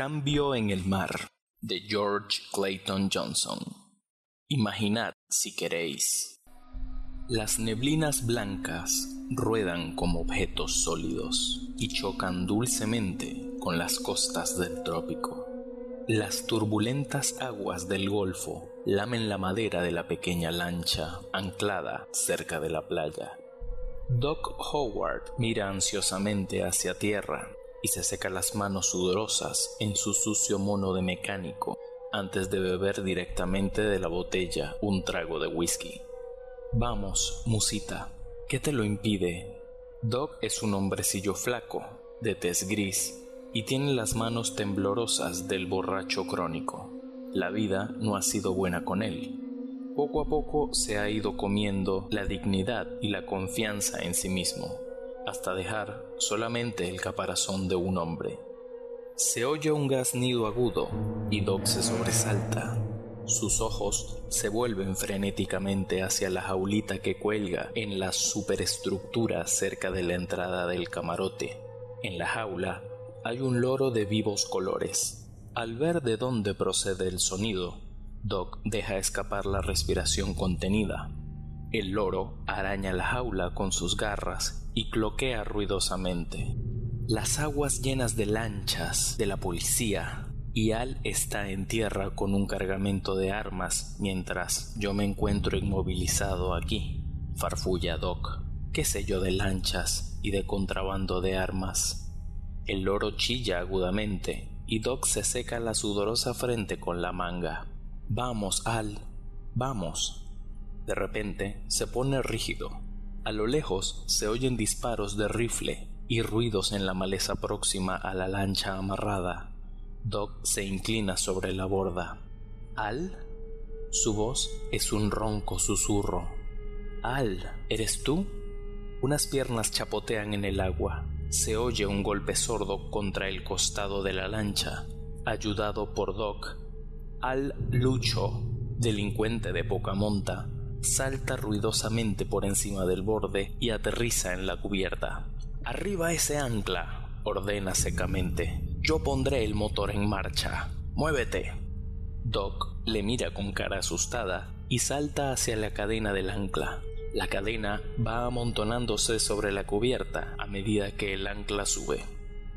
Cambio en el mar de George Clayton Johnson. Imaginad si queréis. Las neblinas blancas ruedan como objetos sólidos y chocan dulcemente con las costas del trópico. Las turbulentas aguas del Golfo lamen la madera de la pequeña lancha anclada cerca de la playa. Doc Howard mira ansiosamente hacia tierra y se seca las manos sudorosas en su sucio mono de mecánico antes de beber directamente de la botella un trago de whisky. Vamos, musita, ¿qué te lo impide? Doc es un hombrecillo flaco, de tez gris, y tiene las manos temblorosas del borracho crónico. La vida no ha sido buena con él. Poco a poco se ha ido comiendo la dignidad y la confianza en sí mismo hasta dejar solamente el caparazón de un hombre. Se oye un graznido agudo y Doc se sobresalta. Sus ojos se vuelven frenéticamente hacia la jaulita que cuelga en la superestructura cerca de la entrada del camarote. En la jaula hay un loro de vivos colores. Al ver de dónde procede el sonido, Doc deja escapar la respiración contenida el loro araña la jaula con sus garras y cloquea ruidosamente. Las aguas llenas de lanchas de la policía y Al está en tierra con un cargamento de armas mientras yo me encuentro inmovilizado aquí. Farfulla Doc. ¿Qué sé yo de lanchas y de contrabando de armas? El loro chilla agudamente y Doc se seca la sudorosa frente con la manga. Vamos, Al, vamos. De repente se pone rígido. A lo lejos se oyen disparos de rifle y ruidos en la maleza próxima a la lancha amarrada. Doc se inclina sobre la borda. ¿Al? Su voz es un ronco susurro. Al, ¿eres tú? Unas piernas chapotean en el agua. Se oye un golpe sordo contra el costado de la lancha, ayudado por Doc. Al Lucho, delincuente de poca monta, salta ruidosamente por encima del borde y aterriza en la cubierta. Arriba ese ancla, ordena secamente. Yo pondré el motor en marcha. Muévete. Doc le mira con cara asustada y salta hacia la cadena del ancla. La cadena va amontonándose sobre la cubierta a medida que el ancla sube.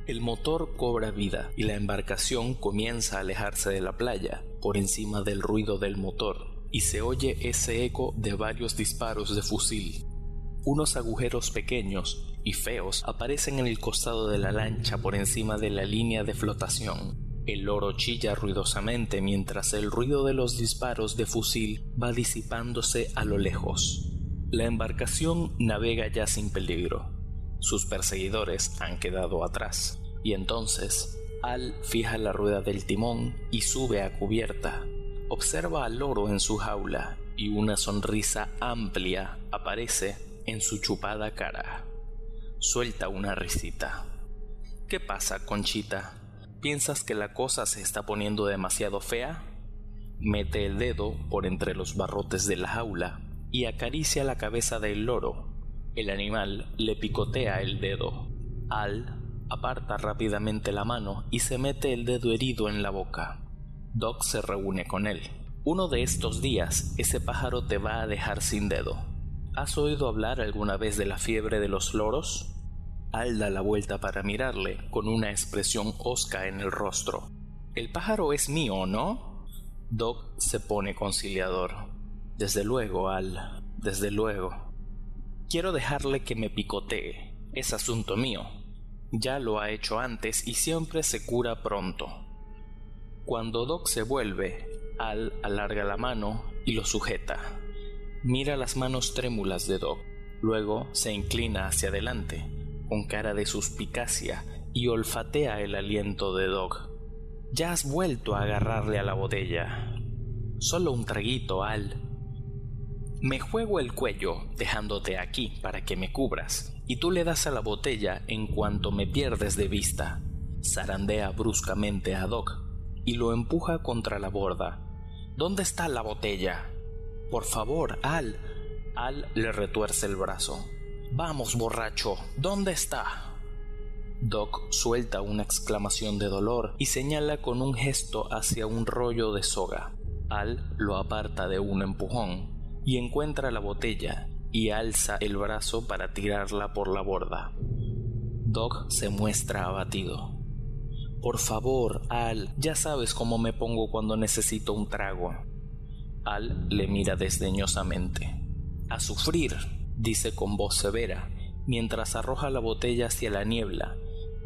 El motor cobra vida y la embarcación comienza a alejarse de la playa por encima del ruido del motor y se oye ese eco de varios disparos de fusil. Unos agujeros pequeños y feos aparecen en el costado de la lancha por encima de la línea de flotación. El loro chilla ruidosamente mientras el ruido de los disparos de fusil va disipándose a lo lejos. La embarcación navega ya sin peligro. Sus perseguidores han quedado atrás. Y entonces, Al fija la rueda del timón y sube a cubierta, Observa al loro en su jaula y una sonrisa amplia aparece en su chupada cara. Suelta una risita. ¿Qué pasa, Conchita? ¿Piensas que la cosa se está poniendo demasiado fea? Mete el dedo por entre los barrotes de la jaula y acaricia la cabeza del loro. El animal le picotea el dedo. Al aparta rápidamente la mano y se mete el dedo herido en la boca. Doc se reúne con él. Uno de estos días ese pájaro te va a dejar sin dedo. ¿Has oído hablar alguna vez de la fiebre de los loros? Al da la vuelta para mirarle, con una expresión hosca en el rostro. El pájaro es mío, ¿no? Doc se pone conciliador. Desde luego, Al, desde luego. Quiero dejarle que me picotee. Es asunto mío. Ya lo ha hecho antes y siempre se cura pronto. Cuando Doc se vuelve, Al alarga la mano y lo sujeta. Mira las manos trémulas de Doc, luego se inclina hacia adelante, con cara de suspicacia, y olfatea el aliento de Doc. Ya has vuelto a agarrarle a la botella. Solo un traguito, Al. Me juego el cuello dejándote aquí para que me cubras, y tú le das a la botella en cuanto me pierdes de vista. Zarandea bruscamente a Doc, y lo empuja contra la borda. ¿Dónde está la botella? Por favor, Al. Al le retuerce el brazo. Vamos, borracho, ¿dónde está? Doc suelta una exclamación de dolor y señala con un gesto hacia un rollo de soga. Al lo aparta de un empujón y encuentra la botella y alza el brazo para tirarla por la borda. Doc se muestra abatido. Por favor, Al, ya sabes cómo me pongo cuando necesito un trago. Al le mira desdeñosamente. A sufrir, dice con voz severa, mientras arroja la botella hacia la niebla,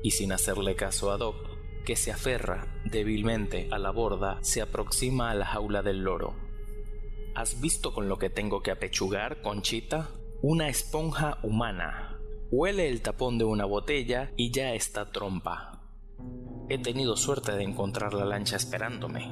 y sin hacerle caso a Doc, que se aferra débilmente a la borda, se aproxima a la jaula del loro. ¿Has visto con lo que tengo que apechugar, Conchita? Una esponja humana. Huele el tapón de una botella y ya está trompa. He tenido suerte de encontrar la lancha esperándome.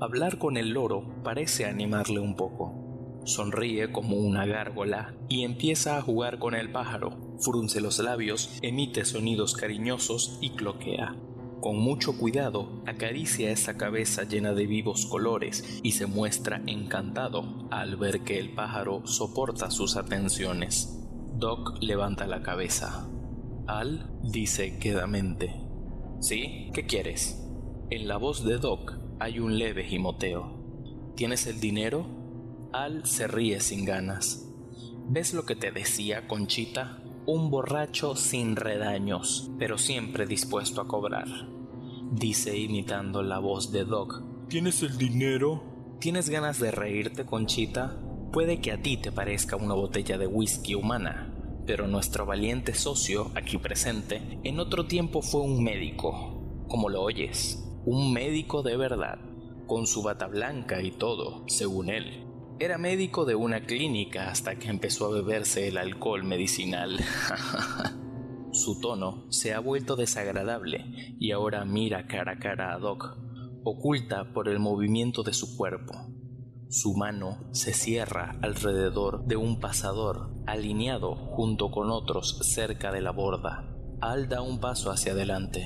Hablar con el loro parece animarle un poco. Sonríe como una gárgola y empieza a jugar con el pájaro. Frunce los labios, emite sonidos cariñosos y cloquea. Con mucho cuidado acaricia esa cabeza llena de vivos colores y se muestra encantado al ver que el pájaro soporta sus atenciones. Doc levanta la cabeza. Al dice quedamente. ¿Sí? ¿Qué quieres? En la voz de Doc hay un leve gimoteo. ¿Tienes el dinero? Al se ríe sin ganas. ¿Ves lo que te decía, Conchita? Un borracho sin redaños, pero siempre dispuesto a cobrar. Dice imitando la voz de Doc. ¿Tienes el dinero? ¿Tienes ganas de reírte, Conchita? Puede que a ti te parezca una botella de whisky humana, pero nuestro valiente socio, aquí presente, en otro tiempo fue un médico, como lo oyes, un médico de verdad, con su bata blanca y todo, según él. Era médico de una clínica hasta que empezó a beberse el alcohol medicinal. Su tono se ha vuelto desagradable y ahora mira cara a cara a Doc, oculta por el movimiento de su cuerpo. Su mano se cierra alrededor de un pasador alineado junto con otros cerca de la borda. Al da un paso hacia adelante.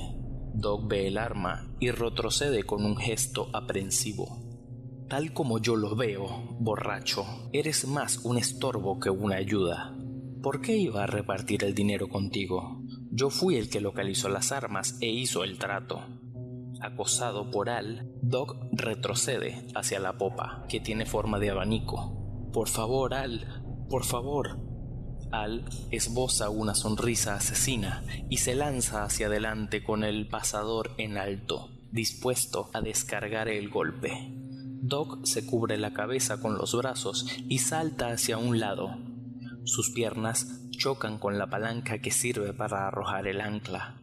Doc ve el arma y retrocede con un gesto aprensivo. Tal como yo lo veo, borracho, eres más un estorbo que una ayuda. ¿Por qué iba a repartir el dinero contigo? Yo fui el que localizó las armas e hizo el trato. Acosado por Al, Doc retrocede hacia la popa, que tiene forma de abanico. Por favor, Al, por favor. Al esboza una sonrisa asesina y se lanza hacia adelante con el pasador en alto, dispuesto a descargar el golpe. Doc se cubre la cabeza con los brazos y salta hacia un lado. Sus piernas chocan con la palanca que sirve para arrojar el ancla.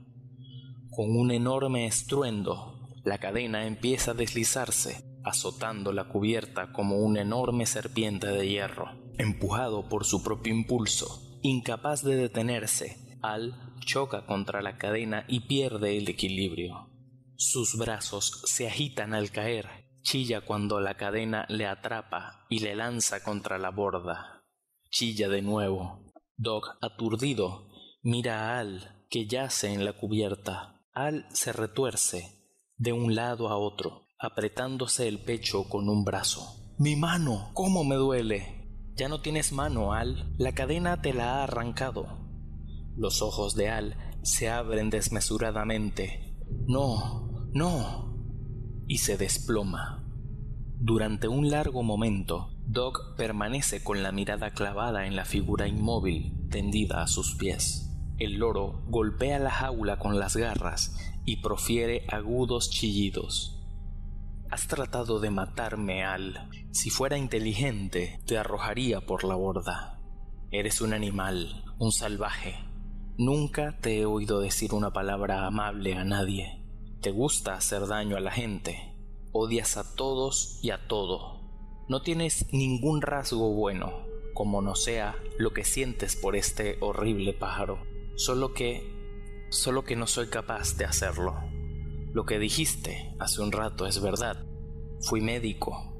Con un enorme estruendo, la cadena empieza a deslizarse, azotando la cubierta como una enorme serpiente de hierro. Empujado por su propio impulso, incapaz de detenerse, Al choca contra la cadena y pierde el equilibrio. Sus brazos se agitan al caer Chilla cuando la cadena le atrapa y le lanza contra la borda. Chilla de nuevo. Doc, aturdido, mira a Al, que yace en la cubierta. Al se retuerce de un lado a otro, apretándose el pecho con un brazo. Mi mano, ¿cómo me duele? Ya no tienes mano, Al. La cadena te la ha arrancado. Los ojos de Al se abren desmesuradamente. No, no y se desploma. Durante un largo momento, Doc permanece con la mirada clavada en la figura inmóvil tendida a sus pies. El loro golpea la jaula con las garras y profiere agudos chillidos. Has tratado de matarme, Al. Si fuera inteligente, te arrojaría por la borda. Eres un animal, un salvaje. Nunca te he oído decir una palabra amable a nadie. Te gusta hacer daño a la gente. Odias a todos y a todo. No tienes ningún rasgo bueno, como no sea lo que sientes por este horrible pájaro. Solo que... solo que no soy capaz de hacerlo. Lo que dijiste hace un rato es verdad. Fui médico.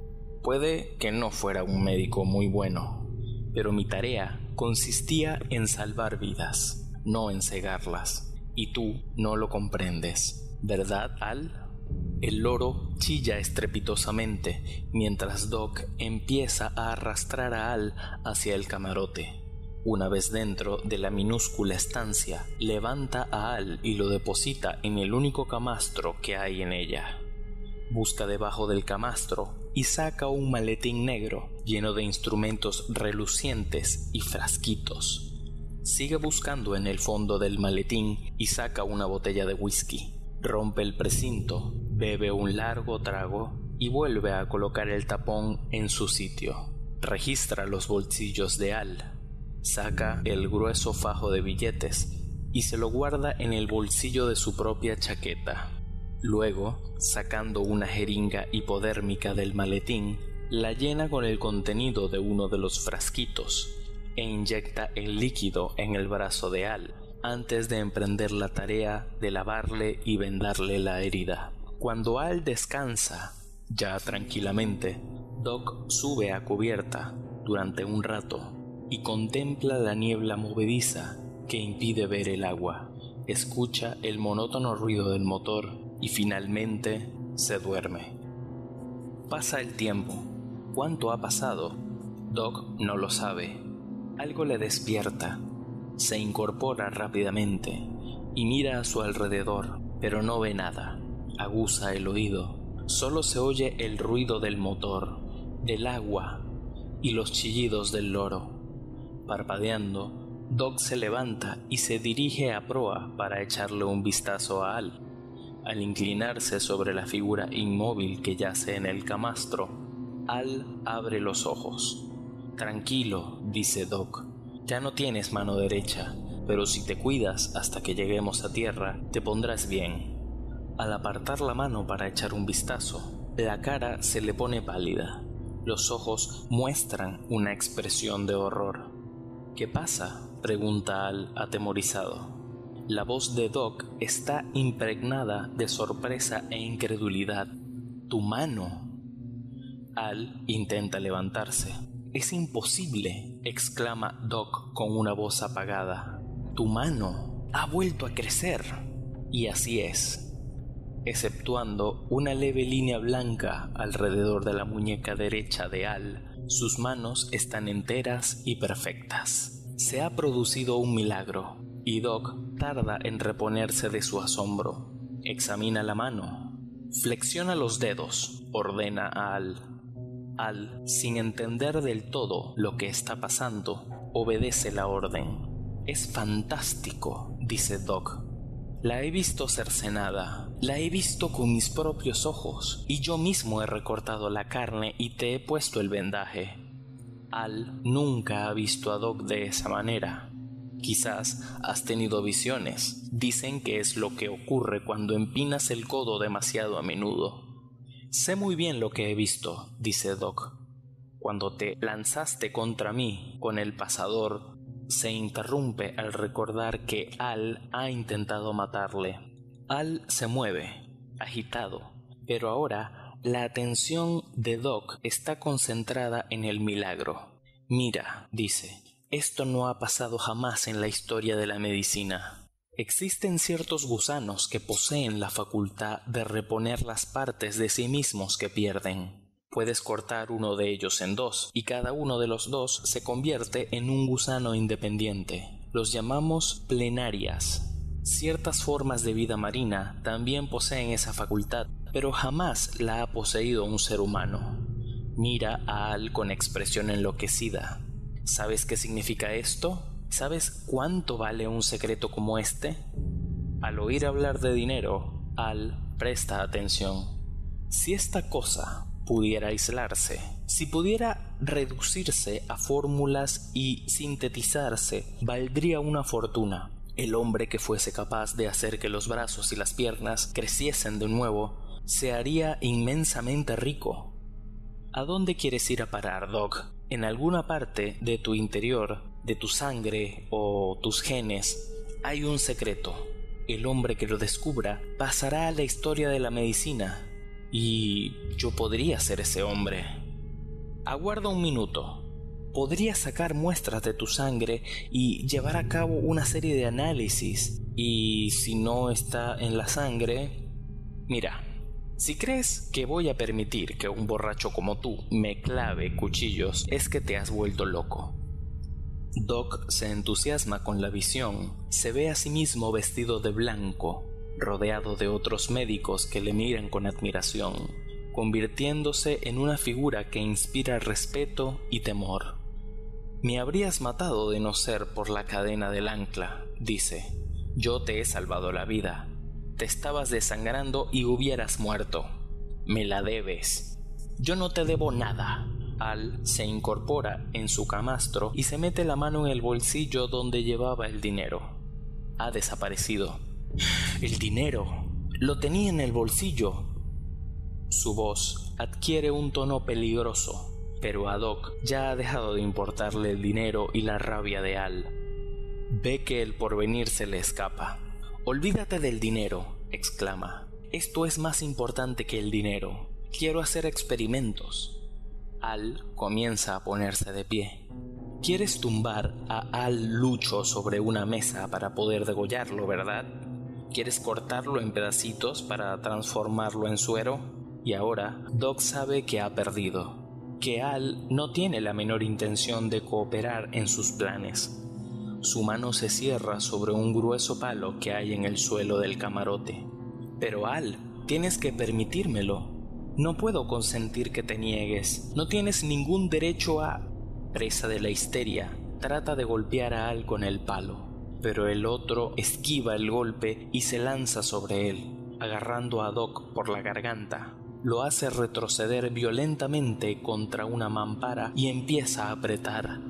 Puede que no fuera un médico muy bueno, pero mi tarea consistía en salvar vidas, no en cegarlas, y tú no lo comprendes. ¿Verdad, Al? El loro chilla estrepitosamente mientras Doc empieza a arrastrar a Al hacia el camarote. Una vez dentro de la minúscula estancia, levanta a Al y lo deposita en el único camastro que hay en ella. Busca debajo del camastro y saca un maletín negro lleno de instrumentos relucientes y frasquitos. Sigue buscando en el fondo del maletín y saca una botella de whisky. Rompe el precinto, bebe un largo trago y vuelve a colocar el tapón en su sitio. Registra los bolsillos de Al. Saca el grueso fajo de billetes y se lo guarda en el bolsillo de su propia chaqueta. Luego, sacando una jeringa hipodérmica del maletín, la llena con el contenido de uno de los frasquitos e inyecta el líquido en el brazo de Al antes de emprender la tarea de lavarle y vendarle la herida. Cuando Al descansa, ya tranquilamente, Doc sube a cubierta durante un rato y contempla la niebla movediza que impide ver el agua. Escucha el monótono ruido del motor y finalmente se duerme. Pasa el tiempo. ¿Cuánto ha pasado? Doc no lo sabe. Algo le despierta. Se incorpora rápidamente y mira a su alrededor, pero no ve nada. Aguza el oído. Solo se oye el ruido del motor, del agua y los chillidos del loro. Parpadeando, Doc se levanta y se dirige a proa para echarle un vistazo a Al. Al inclinarse sobre la figura inmóvil que yace en el camastro, Al abre los ojos. Tranquilo, dice Doc, ya no tienes mano derecha, pero si te cuidas hasta que lleguemos a tierra, te pondrás bien. Al apartar la mano para echar un vistazo, la cara se le pone pálida. Los ojos muestran una expresión de horror. ¿Qué pasa? pregunta Al atemorizado. La voz de Doc está impregnada de sorpresa e incredulidad. Tu mano. Al intenta levantarse. Es imposible, exclama Doc con una voz apagada. Tu mano ha vuelto a crecer. Y así es. Exceptuando una leve línea blanca alrededor de la muñeca derecha de Al, sus manos están enteras y perfectas. Se ha producido un milagro y Doc tarda en reponerse de su asombro. Examina la mano. Flexiona los dedos, ordena a Al. Al, sin entender del todo lo que está pasando, obedece la orden. Es fantástico, dice Doc. La he visto cercenada, la he visto con mis propios ojos, y yo mismo he recortado la carne y te he puesto el vendaje. Al nunca ha visto a Doc de esa manera. Quizás has tenido visiones. Dicen que es lo que ocurre cuando empinas el codo demasiado a menudo. Sé muy bien lo que he visto, dice Doc. Cuando te lanzaste contra mí con el pasador, se interrumpe al recordar que Al ha intentado matarle. Al se mueve, agitado, pero ahora la atención de Doc está concentrada en el milagro. Mira, dice, esto no ha pasado jamás en la historia de la medicina. Existen ciertos gusanos que poseen la facultad de reponer las partes de sí mismos que pierden. Puedes cortar uno de ellos en dos, y cada uno de los dos se convierte en un gusano independiente. Los llamamos plenarias. Ciertas formas de vida marina también poseen esa facultad, pero jamás la ha poseído un ser humano. Mira a Al con expresión enloquecida. ¿Sabes qué significa esto? ¿Sabes cuánto vale un secreto como este? Al oír hablar de dinero, Al presta atención. Si esta cosa pudiera aislarse, si pudiera reducirse a fórmulas y sintetizarse, valdría una fortuna. El hombre que fuese capaz de hacer que los brazos y las piernas creciesen de nuevo, se haría inmensamente rico. ¿A dónde quieres ir a parar, Doc? en alguna parte de tu interior, de tu sangre o tus genes, hay un secreto. El hombre que lo descubra pasará a la historia de la medicina. Y yo podría ser ese hombre. Aguarda un minuto. Podría sacar muestras de tu sangre y llevar a cabo una serie de análisis. Y si no está en la sangre... Mira, si crees que voy a permitir que un borracho como tú me clave cuchillos, es que te has vuelto loco. Doc se entusiasma con la visión, se ve a sí mismo vestido de blanco, rodeado de otros médicos que le miran con admiración, convirtiéndose en una figura que inspira respeto y temor. Me habrías matado de no ser por la cadena del ancla, dice. Yo te he salvado la vida. Te estabas desangrando y hubieras muerto. Me la debes. Yo no te debo nada. Al se incorpora en su camastro y se mete la mano en el bolsillo donde llevaba el dinero. Ha desaparecido. El dinero. Lo tenía en el bolsillo. Su voz adquiere un tono peligroso, pero a Doc ya ha dejado de importarle el dinero y la rabia de Al. Ve que el porvenir se le escapa. Olvídate del dinero, exclama. Esto es más importante que el dinero. Quiero hacer experimentos. Al comienza a ponerse de pie. ¿Quieres tumbar a Al Lucho sobre una mesa para poder degollarlo, verdad? ¿Quieres cortarlo en pedacitos para transformarlo en suero? Y ahora Doc sabe que ha perdido, que Al no tiene la menor intención de cooperar en sus planes. Su mano se cierra sobre un grueso palo que hay en el suelo del camarote. Pero Al, tienes que permitírmelo. No puedo consentir que te niegues. No tienes ningún derecho a... Presa de la histeria, trata de golpear a Al con el palo, pero el otro esquiva el golpe y se lanza sobre él, agarrando a Doc por la garganta. Lo hace retroceder violentamente contra una mampara y empieza a apretar.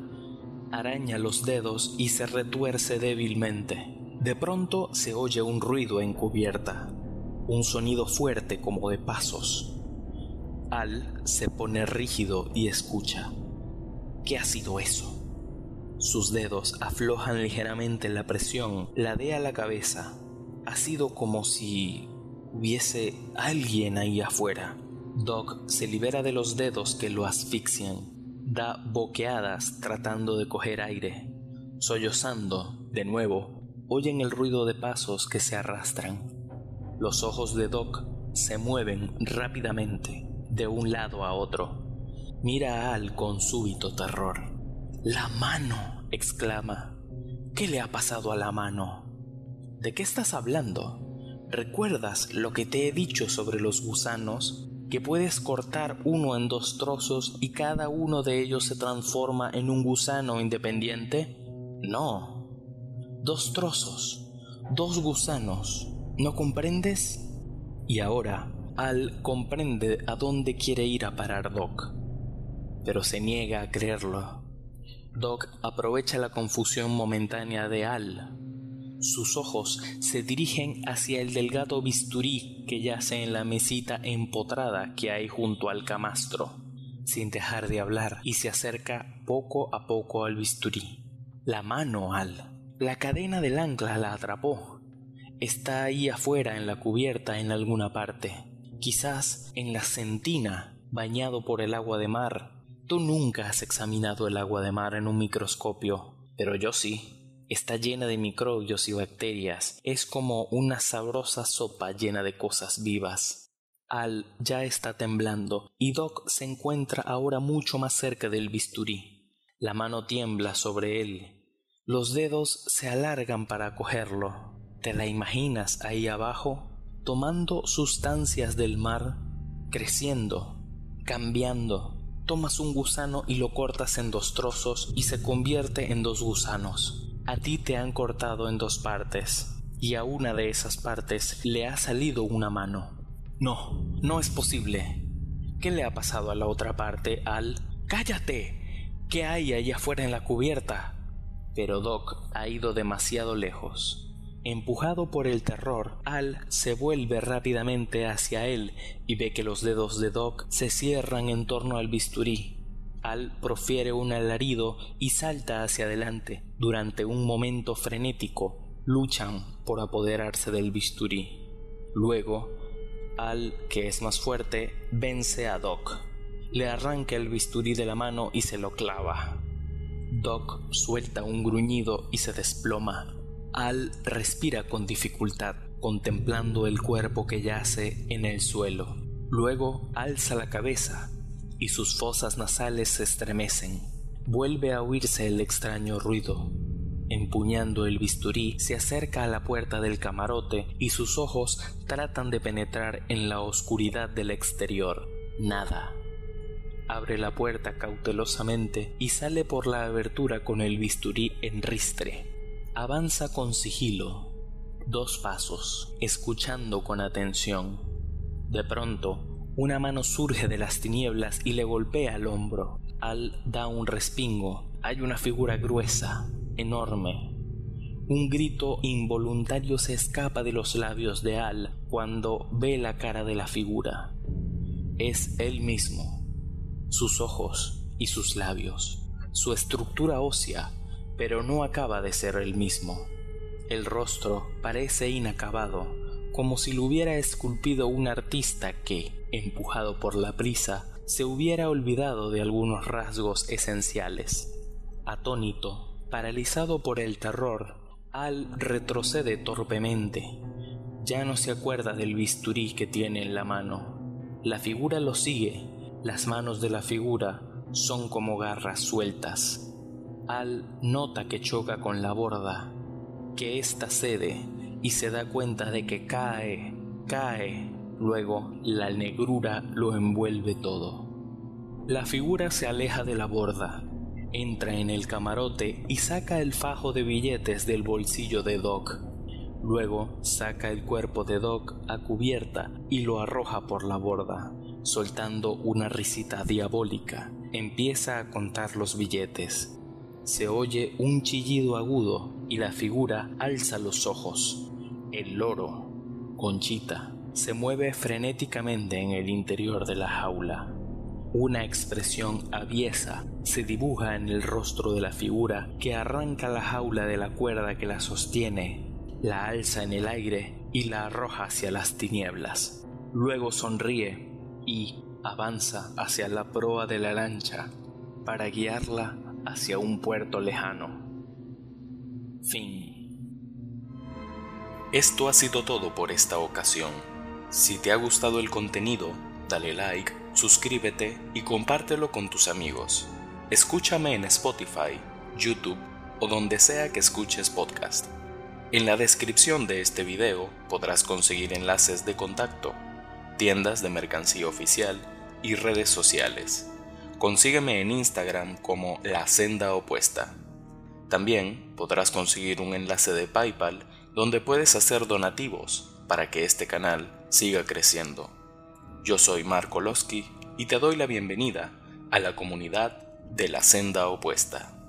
Araña los dedos y se retuerce débilmente. De pronto se oye un ruido encubierta, un sonido fuerte como de pasos. Al se pone rígido y escucha. ¿Qué ha sido eso? Sus dedos aflojan ligeramente la presión, ladea la cabeza. Ha sido como si hubiese alguien ahí afuera. Doc se libera de los dedos que lo asfixian. Da boqueadas tratando de coger aire. Sollozando, de nuevo, oyen el ruido de pasos que se arrastran. Los ojos de Doc se mueven rápidamente de un lado a otro. Mira a Al con súbito terror. La mano, exclama. ¿Qué le ha pasado a la mano? ¿De qué estás hablando? ¿Recuerdas lo que te he dicho sobre los gusanos? Que puedes cortar uno en dos trozos y cada uno de ellos se transforma en un gusano independiente? No. Dos trozos, dos gusanos. ¿No comprendes? Y ahora al comprende a dónde quiere ir a parar Doc, pero se niega a creerlo. Doc aprovecha la confusión momentánea de Al. Sus ojos se dirigen hacia el delgado bisturí que yace en la mesita empotrada que hay junto al camastro, sin dejar de hablar, y se acerca poco a poco al bisturí. La mano, Al. La cadena del ancla la atrapó. Está ahí afuera en la cubierta en alguna parte quizás en la centina, bañado por el agua de mar. Tú nunca has examinado el agua de mar en un microscopio, pero yo sí. Está llena de microbios y bacterias. Es como una sabrosa sopa llena de cosas vivas. Al ya está temblando y Doc se encuentra ahora mucho más cerca del bisturí. La mano tiembla sobre él. Los dedos se alargan para cogerlo. ¿Te la imaginas ahí abajo? tomando sustancias del mar, creciendo, cambiando. Tomas un gusano y lo cortas en dos trozos y se convierte en dos gusanos. A ti te han cortado en dos partes y a una de esas partes le ha salido una mano. No, no es posible. ¿Qué le ha pasado a la otra parte al... ¡Cállate! ¿Qué hay allá afuera en la cubierta? Pero Doc ha ido demasiado lejos. Empujado por el terror, Al se vuelve rápidamente hacia él y ve que los dedos de Doc se cierran en torno al bisturí. Al profiere un alarido y salta hacia adelante. Durante un momento frenético, luchan por apoderarse del bisturí. Luego, Al, que es más fuerte, vence a Doc. Le arranca el bisturí de la mano y se lo clava. Doc suelta un gruñido y se desploma, al respira con dificultad, contemplando el cuerpo que yace en el suelo. Luego alza la cabeza y sus fosas nasales se estremecen. vuelve a oírse el extraño ruido. Empuñando el bisturí, se acerca a la puerta del camarote y sus ojos tratan de penetrar en la oscuridad del exterior. Nada. Abre la puerta cautelosamente y sale por la abertura con el bisturí en ristre. Avanza con sigilo. Dos pasos, escuchando con atención. De pronto, una mano surge de las tinieblas y le golpea el hombro. Al da un respingo. Hay una figura gruesa, enorme. Un grito involuntario se escapa de los labios de Al cuando ve la cara de la figura. Es él mismo, sus ojos y sus labios, su estructura ósea, pero no acaba de ser el mismo. El rostro parece inacabado, como si lo hubiera esculpido un artista que, empujado por la prisa, se hubiera olvidado de algunos rasgos esenciales. Atónito, Paralizado por el terror, Al retrocede torpemente. Ya no se acuerda del bisturí que tiene en la mano. La figura lo sigue. Las manos de la figura son como garras sueltas. Al nota que choca con la borda, que ésta cede y se da cuenta de que cae, cae. Luego la negrura lo envuelve todo. La figura se aleja de la borda, Entra en el camarote y saca el fajo de billetes del bolsillo de Doc. Luego saca el cuerpo de Doc a cubierta y lo arroja por la borda. Soltando una risita diabólica, empieza a contar los billetes. Se oye un chillido agudo y la figura alza los ojos. El loro, Conchita, se mueve frenéticamente en el interior de la jaula. Una expresión aviesa se dibuja en el rostro de la figura que arranca la jaula de la cuerda que la sostiene, la alza en el aire y la arroja hacia las tinieblas. Luego sonríe y avanza hacia la proa de la lancha para guiarla hacia un puerto lejano. Fin. Esto ha sido todo por esta ocasión. Si te ha gustado el contenido, dale like suscríbete y compártelo con tus amigos. Escúchame en Spotify, YouTube o donde sea que escuches podcast. En la descripción de este video podrás conseguir enlaces de contacto, tiendas de mercancía oficial y redes sociales. Consígueme en Instagram como La Senda Opuesta. También podrás conseguir un enlace de PayPal donde puedes hacer donativos para que este canal siga creciendo. Yo soy Marco Losky y te doy la bienvenida a la comunidad de la senda opuesta.